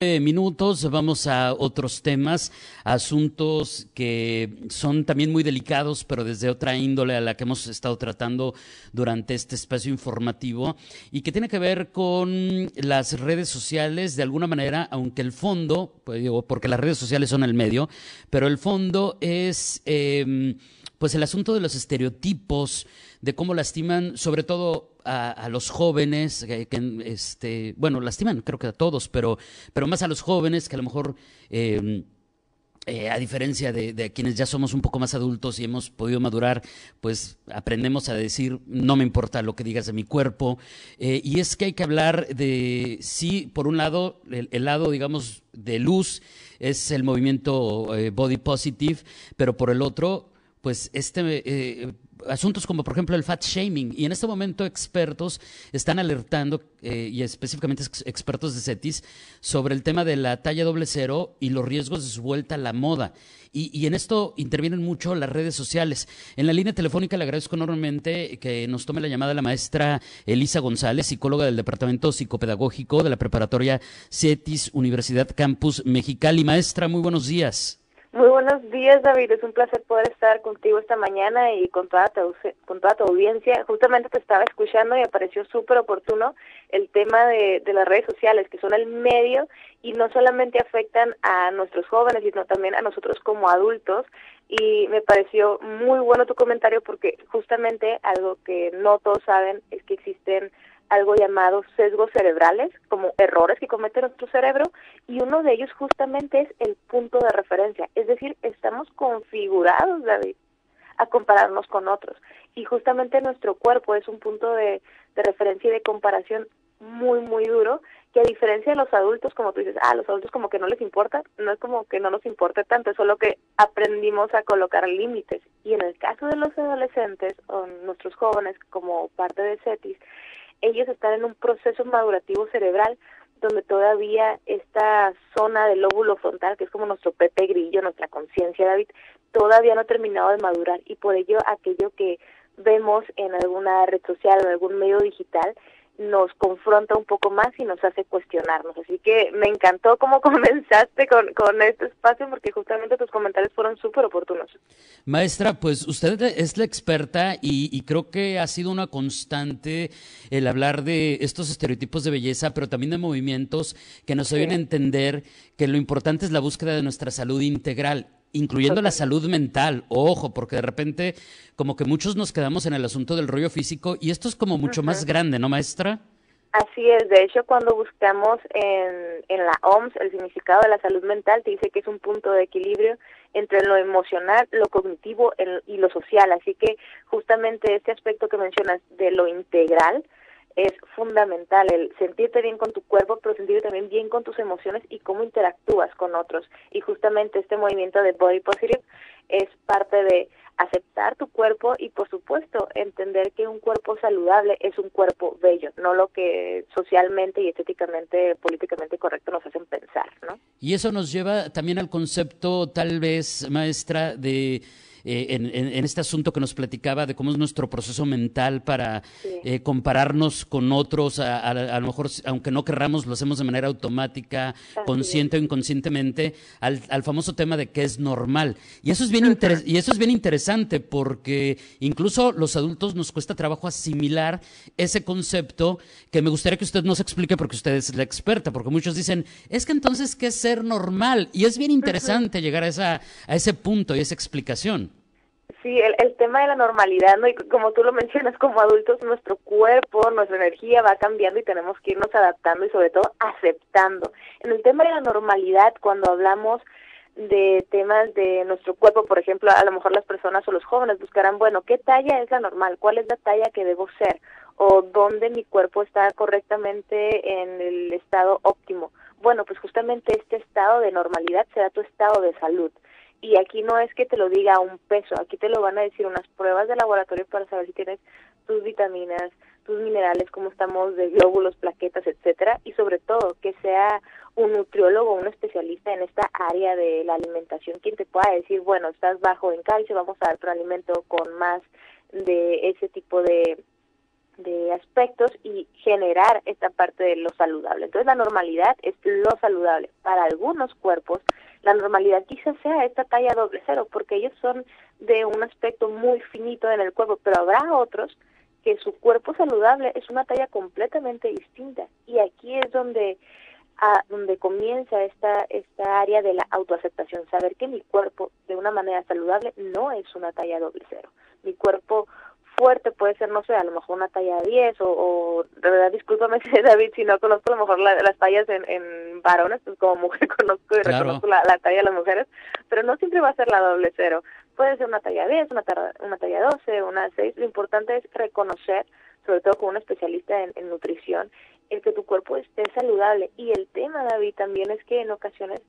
minutos vamos a otros temas, asuntos que son también muy delicados, pero desde otra índole a la que hemos estado tratando durante este espacio informativo y que tiene que ver con las redes sociales de alguna manera, aunque el fondo, pues digo, porque las redes sociales son el medio, pero el fondo es em, pues el asunto de los estereotipos, de cómo lastiman sobre todo a, los jóvenes, que, este, bueno, lastiman creo que a todos, pero, pero más a los jóvenes que a lo mejor... Em, eh, a diferencia de, quienes ya somos un poco más adultos y hemos podido madurar, pues aprendemos a decir, no me importa lo que digas de mi cuerpo. Eh, y es que hay que hablar de, sí, por un lado, el, lado, digamos, de luz es el movimiento eh, body positive, pero por el otro, pues este asuntos como por ejemplo el fat shaming y en este momento expertos están alertando eh, y específicamente expertos de CETIS sobre el tema de la talla doble cero y los riesgos de su vuelta a la moda. Y, en esto intervienen mucho las redes sociales. En la línea telefónica le agradezco enormemente que nos tome la llamada la maestra Elisa González, psicóloga del Departamento Psicopedagógico de la Preparatoria CETIS Universidad Campus Mexicali. Maestra, muy buenos días. Muy buenos días, David. Es un placer poder estar contigo esta mañana y con toda tu, con toda tu audiencia. Justamente te estaba escuchando y me pareció súper oportuno el tema de, de las redes sociales, que son el medio y no solamente afectan a nuestros jóvenes, sino también a nosotros como adultos. Y me pareció muy bueno tu comentario porque justamente algo que no todos saben es que existen algo llamado sesgos cerebrales, como errores que comete nuestro cerebro, y uno de ellos justamente es el punto de referencia, es decir, estamos configurados, David, a compararnos con otros, y justamente nuestro cuerpo es un punto de, de referencia y de comparación muy, muy duro, que a diferencia de los adultos, como tú dices, ah, los adultos como que no les importa, no es como que no nos importe tanto, es solo que aprendimos a colocar límites. Y en el caso de los adolescentes o nuestros jóvenes, como parte de CETIS, ellos están en un proceso madurativo cerebral donde todavía esta zona del lóbulo frontal, que es como nuestro pepe grillo, nuestra conciencia, David, todavía no ha terminado de madurar. Y por ello aquello que vemos en alguna red social o en algún medio digital nos confronta un poco más y nos hace cuestionarnos. Así que me encantó cómo comenzaste con, con este espacio porque justamente tus comentarios fueron súper oportunos. Maestra, pues usted es la experta y, creo que ha sido una constante el hablar de estos estereotipos de belleza, pero también de movimientos que nos ayuden a entender que lo importante es la búsqueda de nuestra salud integral incluyendo la salud mental, ojo, porque de repente como que muchos nos quedamos en el asunto del rollo físico y esto es como mucho más grande, ¿no, maestra? Así es, de hecho cuando buscamos en, en la OMS el significado de la salud mental, te dice que es un punto de equilibrio entre lo emocional, lo cognitivo y lo social, así que justamente este aspecto que mencionas de lo integral, es fundamental el sentirte bien con tu cuerpo, pero sentirte también bien con tus emociones y cómo interactúas con otros. Y justamente este movimiento de Body Positive es parte de aceptar tu cuerpo y por supuesto entender que un cuerpo saludable es un cuerpo bello, no lo que socialmente y estéticamente, políticamente correcto nos hacen pensar, ¿no? Y eso nos lleva también al concepto tal vez, maestra, de eh, en, este asunto que nos platicaba de cómo es nuestro proceso mental para eh, compararnos con otros, a, lo mejor, aunque no querramos, lo hacemos de manera automática, consciente o inconscientemente, al, famoso tema de qué es normal. Y eso es bien, y eso es bien interesante porque incluso los adultos nos cuesta trabajo asimilar ese concepto que me gustaría que usted nos explique porque usted es la experta, porque muchos dicen, es que entonces, ¿qué es ser normal? Y es bien interesante llegar a, esa, a ese punto y esa explicación. Sí, el, el tema de la normalidad, ¿no? Y como tú lo mencionas, como adultos, nuestro cuerpo, nuestra energía va cambiando y tenemos que irnos adaptando y sobre todo aceptando. En el tema de la normalidad, cuando hablamos de temas de nuestro cuerpo, por ejemplo, a lo mejor las personas o los jóvenes buscarán, bueno, ¿qué talla es la normal? ¿Cuál es la talla que debo ser? ¿O dónde mi cuerpo está correctamente en el estado óptimo? Bueno, pues justamente este estado de normalidad será tu estado de salud y aquí no es que te lo diga un peso, aquí te lo van a decir unas pruebas de laboratorio para saber si tienes tus vitaminas, tus minerales, cómo estamos de glóbulos, plaquetas, etcétera, y sobre todo que sea un nutriólogo, un especialista en esta área de la alimentación, quien te pueda decir, bueno, estás bajo en calcio, vamos a dar un alimento con más de ese tipo de, de aspectos y generar esta parte de lo saludable. Entonces la normalidad es lo saludable. Para algunos cuerpos, la normalidad quizás sea esta talla doble cero, porque ellos son de un aspecto muy finito en el cuerpo, pero habrá otros que su cuerpo saludable es una talla completamente distinta. Y aquí es donde a donde comienza esta esta área de la autoaceptación, saber que mi cuerpo de una manera saludable no es una talla doble cero. Mi cuerpo fuerte puede ser, no sé, a lo mejor una talla 10 o, o de verdad, discúlpame David, si no conozco a lo mejor las tallas en, en varones, pues como mujer conozco y reconozco la, talla de las mujeres, pero no siempre va a ser la doble cero. Puede ser una talla 10, una, una talla 12, una 6. Lo importante es reconocer, sobre todo con un especialista en, en nutrición, el que tu cuerpo esté saludable. Y el tema, David, también es que en ocasiones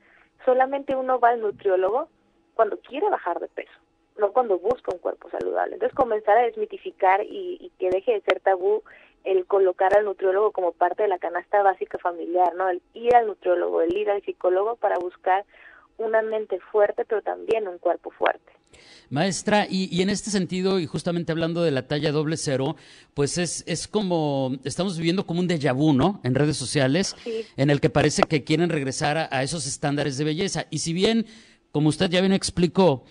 solamente uno va al nutriólogo cuando quiere bajar de peso, no cuando busca un cuerpo saludable. Entonces comenzar a desmitificar y, y que deje de ser tabú el colocar al nutriólogo como parte de la canasta básica familiar, ¿no? El ir al nutriólogo, el ir al psicólogo para buscar una mente fuerte, pero también un cuerpo fuerte. Maestra, y, en este sentido, y justamente hablando de la talla doble cero, pues es, es como, estamos viviendo como un déjà vu, ¿no? En redes sociales, en el que parece que quieren regresar a, esos estándares de belleza. Y si bien, como usted ya bien explicó,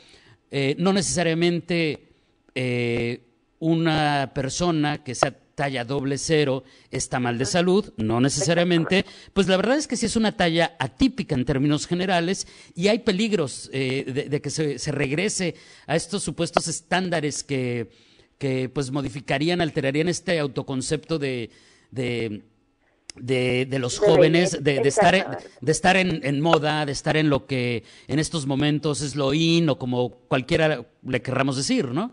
eh, no necesariamente eh, una persona que sea talla doble cero está mal de salud, no necesariamente, pues la verdad es que sí es una talla atípica en términos generales y hay peligros eh, de, que se, regrese a estos supuestos estándares que, que pues modificarían, alterarían este autoconcepto de, de de, los jóvenes, de, estar, de estar en, en, moda, de estar en lo que en estos momentos es lo in o como cualquiera le querramos decir, ¿no?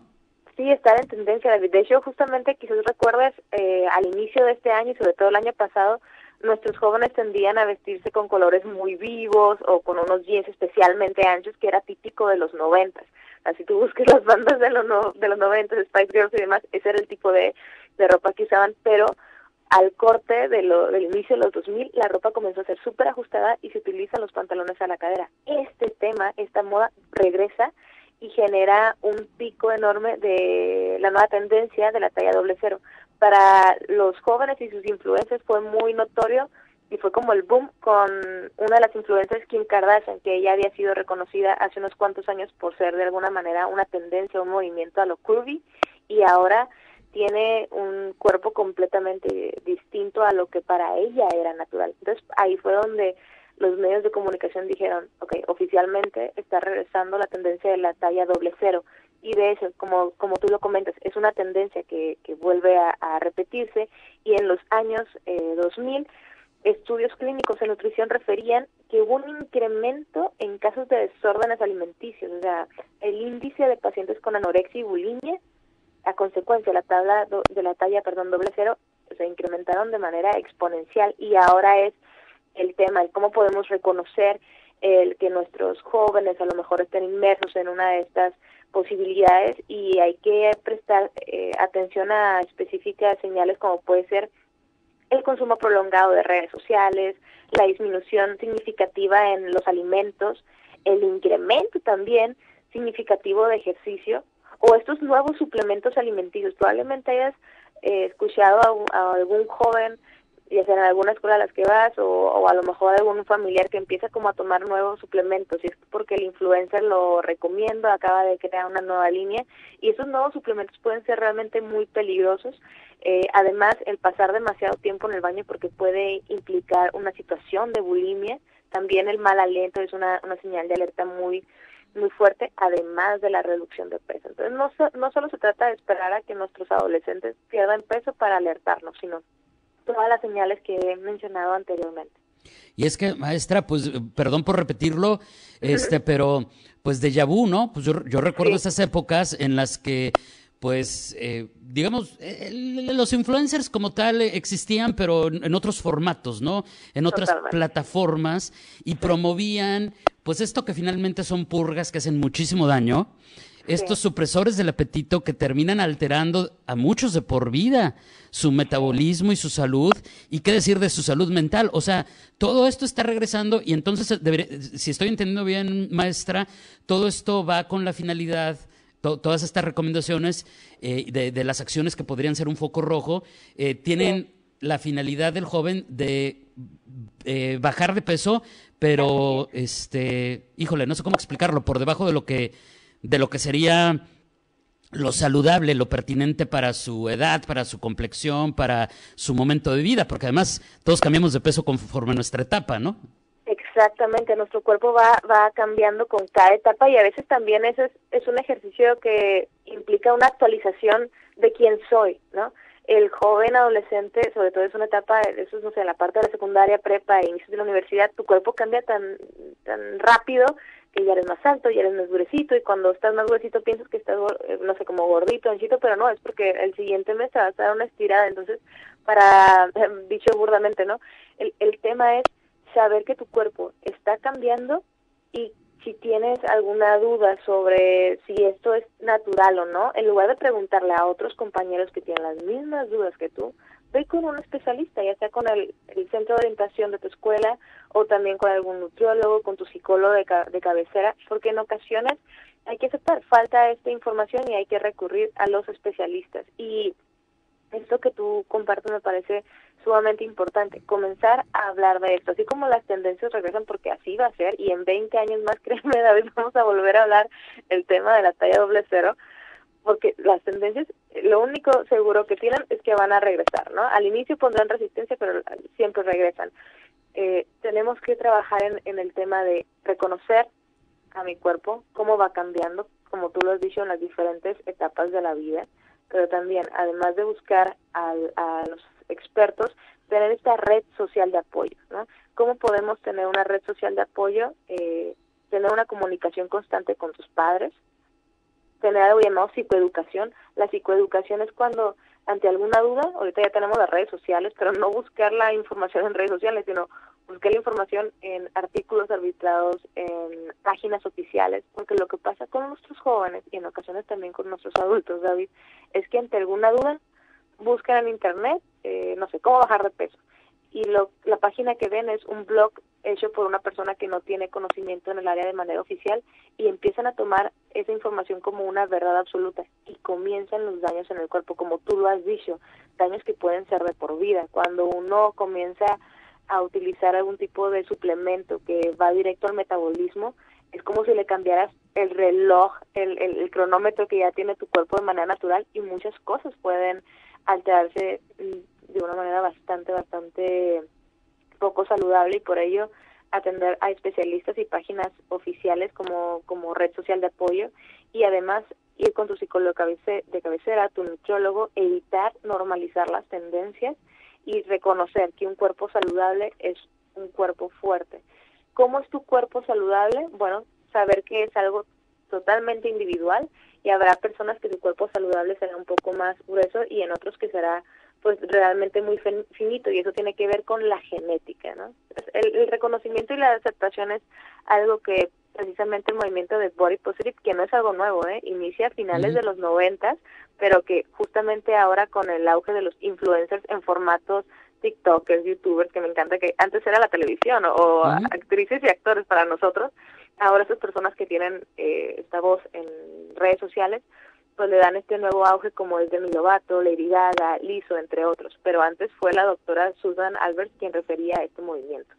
Sí, estar en tendencia, David. De hecho, justamente quizás recuerdes, eh, al inicio de este año y sobre todo el año pasado, nuestros jóvenes tendían a vestirse con colores muy vivos o con unos jeans especialmente anchos, que era típico de los noventas. Así tú busques las bandas de los, no, de los noventas, Spice Girls y demás, ese era el tipo de, de ropa que usaban, pero al corte de lo, del inicio de los 2000, la ropa comenzó a ser súper ajustada y se utilizan los pantalones a la cadera. Este tema, esta moda, regresa y genera un pico enorme de la nueva tendencia de la talla doble cero. Para los jóvenes y sus influencers fue muy notorio y fue como el boom con una de las influencers, Kim Kardashian, que ella había sido reconocida hace unos cuantos años por ser de alguna manera una tendencia, un movimiento a lo curvy y ahora tiene un cuerpo completamente distinto a lo que para ella era natural. Entonces ahí fue donde los medios de comunicación dijeron, ok, oficialmente está regresando la tendencia de la talla doble cero. Y de eso, como, como tú lo comentas, es una tendencia que, que vuelve a, repetirse y en los años eh, 2000 estudios clínicos en nutrición referían que hubo un incremento en casos de desórdenes alimenticios, o sea, el índice de pacientes con anorexia y bulimia a consecuencia la tabla de la talla, perdón, doble cero, se incrementaron de manera exponencial y ahora es el tema, el cómo podemos reconocer el que nuestros jóvenes a lo mejor estén inmersos en una de estas posibilidades y hay que prestar eh, atención a específicas señales como puede ser el consumo prolongado de redes sociales, la disminución significativa en los alimentos, el incremento también significativo de ejercicio o estos nuevos suplementos alimenticios. Probablemente hayas eh, escuchado a, algún joven ya sea en alguna escuela a las que vas o, a lo mejor algún familiar que empieza como a tomar nuevos suplementos y es porque el influencer lo recomienda, acaba de crear una nueva línea y esos nuevos suplementos pueden ser realmente muy peligrosos. Eh, además, el pasar demasiado tiempo en el baño porque puede implicar una situación de bulimia, también el mal aliento es una, una señal de alerta muy muy fuerte, además de la reducción de peso. Entonces, no, no solo se trata de esperar a que nuestros adolescentes pierdan peso para alertarnos, sino todas las señales que he mencionado anteriormente. Y es que, maestra, pues, perdón por repetirlo, este, pero, pues, de vu, ¿no? Pues yo, yo recuerdo esas épocas en las que, pues, eh, digamos, los influencers como tal existían, pero en otros formatos, ¿no? En otras plataformas y promovían, pues, esto que finalmente son purgas que hacen muchísimo daño. estos supresores del apetito que terminan alterando a muchos de por vida su metabolismo y su salud, y qué decir de su salud mental. O sea, todo esto está regresando y entonces, si estoy entendiendo bien, maestra, todo esto va con la finalidad todas estas recomendaciones eh, de, las acciones que podrían ser un foco rojo eh, tienen la finalidad del joven de eh, bajar de peso, pero este, híjole, no sé cómo explicarlo, por debajo de lo que de lo que sería lo saludable, lo pertinente para su edad, para su complexión, para su momento de vida, porque además todos cambiamos de peso conforme a nuestra etapa, ¿no? Exactamente, nuestro cuerpo va, va cambiando con cada etapa y a veces también eso es, es un ejercicio que implica una actualización de quién soy, ¿no? El joven adolescente, sobre todo es una etapa, eso es, no sé, la parte de secundaria, prepa e inicio de la universidad, tu cuerpo cambia tan, tan rápido que ya eres más alto, ya eres más gruesito y cuando estás más gruesito piensas que estás, eh, no sé, como gordito, anchito, pero no, es porque el siguiente mes te vas a dar una estirada. Entonces, para, dicho burdamente, ¿no? El, el tema es saber que tu cuerpo está cambiando y si tienes alguna duda sobre si esto es natural o no, en lugar de preguntarle a otros compañeros que tienen las mismas dudas que tú, ve con un especialista, ya sea con el, centro de orientación de tu escuela o también con algún nutriólogo, con tu psicólogo de, de cabecera, porque en ocasiones hay que aceptar, falta esta información y hay que recurrir a los especialistas. Y esto que tú compartes me parece sumamente importante, comenzar a hablar de esto, así como las tendencias regresan porque así va a ser y en 20 años más, créeme David, vamos a volver a hablar el tema de la talla doble cero, porque las tendencias, lo único seguro que tienen es que van a regresar, ¿no? Al inicio pondrán resistencia, pero siempre regresan. Eh, tenemos que trabajar en, en el tema de reconocer a mi cuerpo, cómo va cambiando, como tú lo has dicho, en las diferentes etapas de la vida, pero también, además de buscar al, a los expertos, tener esta red social de apoyo, ¿no? ¿Cómo podemos tener una red social de apoyo? Eh, tener una comunicación constante con tus padres, tener algo llamado psicoeducación. La psicoeducación es cuando ante alguna duda, ahorita ya tenemos las redes sociales, pero no buscar la información en redes sociales, sino buscar la información en artículos arbitrados, en páginas oficiales, porque lo que pasa con nuestros jóvenes y en ocasiones también con nuestros adultos, David, es que ante alguna duda buscan en internet, eh, no sé, cómo bajar de peso. Y lo, la página que ven es un blog hecho por una persona que no tiene conocimiento en el área de manera oficial y empiezan a tomar esa información como una verdad absoluta y comienzan los daños en el cuerpo, como tú lo has dicho, daños que pueden ser de por vida. Cuando uno comienza a utilizar algún tipo de suplemento que va directo al metabolismo, es como si le cambiaras el reloj, el, el cronómetro que ya tiene tu cuerpo de manera natural y muchas cosas pueden alterarse de una manera bastante, bastante poco saludable y por ello atender a especialistas y páginas oficiales como, como red social de apoyo y además ir con tu psicólogo de cabecera, tu nutriólogo, evitar normalizar las tendencias y reconocer que un cuerpo saludable es un cuerpo fuerte. ¿Cómo es tu cuerpo saludable? Bueno, saber que es algo totalmente individual y habrá personas que su cuerpo saludable será un poco más grueso y en otros que será pues realmente muy finito y eso tiene que ver con la genética, ¿no? El, reconocimiento y la aceptación es algo que precisamente el movimiento de Body Positive, que no es algo nuevo, ¿eh? inicia a finales de los noventas, pero que justamente ahora con el auge de los influencers en formatos TikTokers, YouTubers, que me encanta que antes era la televisión o, actrices y actores para nosotros, ahora esas personas que tienen eh, esta voz en redes sociales, pues le dan este nuevo auge como es Demi Lovato, Lady Gaga, entre otros. Pero antes fue la doctora Susan Albert quien refería a este movimiento.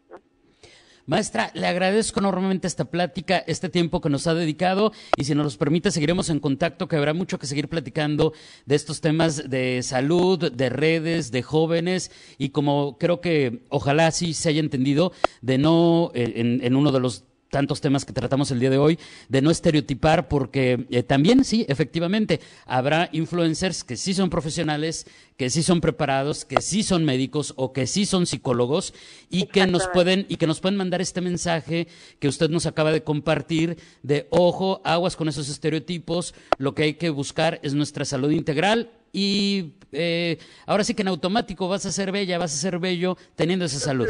Maestra, le agradezco enormemente esta plática, este tiempo que nos ha dedicado y si nos los permite seguiremos en contacto, que habrá mucho que seguir platicando de estos temas de salud, de redes, de jóvenes y como creo que ojalá sí se haya entendido, de no eh, en uno de los tantos temas que tratamos el día de hoy, de no estereotipar, porque eh, también sí, efectivamente, habrá influencers que sí son profesionales, que sí son preparados, que sí son médicos o que sí son psicólogos y que nos pueden y que nos pueden mandar este mensaje que usted nos acaba de compartir de ojo, aguas con esos estereotipos, lo que hay que buscar es nuestra salud integral y eh, ahora sí que en automático vas a ser bella, vas a ser bello teniendo esa salud.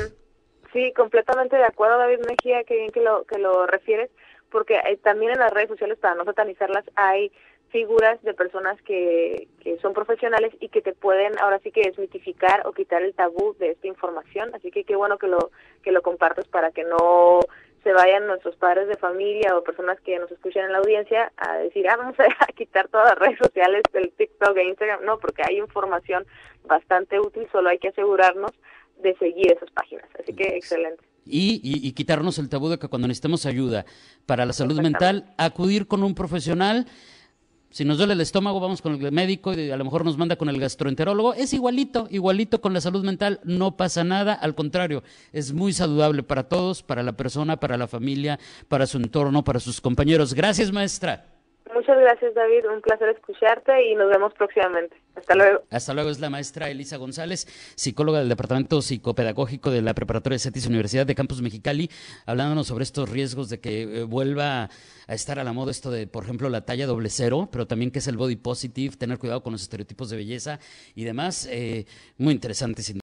Sí, completamente de acuerdo, David Mejía, que bien que lo, que lo refieres, porque eh, también en las redes sociales, para no satanizarlas, hay figuras de personas que, que son profesionales y que te pueden ahora sí que desmitificar o quitar el tabú de esta información. Así que qué bueno que lo, que lo compartas para que no se vayan nuestros padres de familia o personas que nos escuchan en la audiencia a decir, ah, vamos a, quitar todas las redes sociales del TikTok e Instagram. No, porque hay información bastante útil, solo hay que asegurarnos de seguir esas páginas. Así que excelente. Y, y, quitarnos el tabú de que cuando necesitemos ayuda para la salud mental, acudir con un profesional si nos duele el estómago, vamos con el médico y a lo mejor nos manda con el gastroenterólogo. Es igualito, igualito con la salud mental, no pasa nada, al contrario, es muy saludable para todos, para la persona, para la familia, para su entorno, para sus compañeros. Gracias, maestra. Muchas gracias, David. Un placer escucharte y nos vemos próximamente. Hasta luego. Hasta luego. Es la maestra Elisa González, psicóloga del Departamento Psicopedagógico de la Preparatoria de CETIS Universidad de Campus Mexicali, hablándonos sobre estos riesgos de que eh, vuelva a estar a la moda esto de, por ejemplo, la talla doble cero, pero también que es el body positive, tener cuidado con los estereotipos de belleza y demás. Eh, muy interesante, sin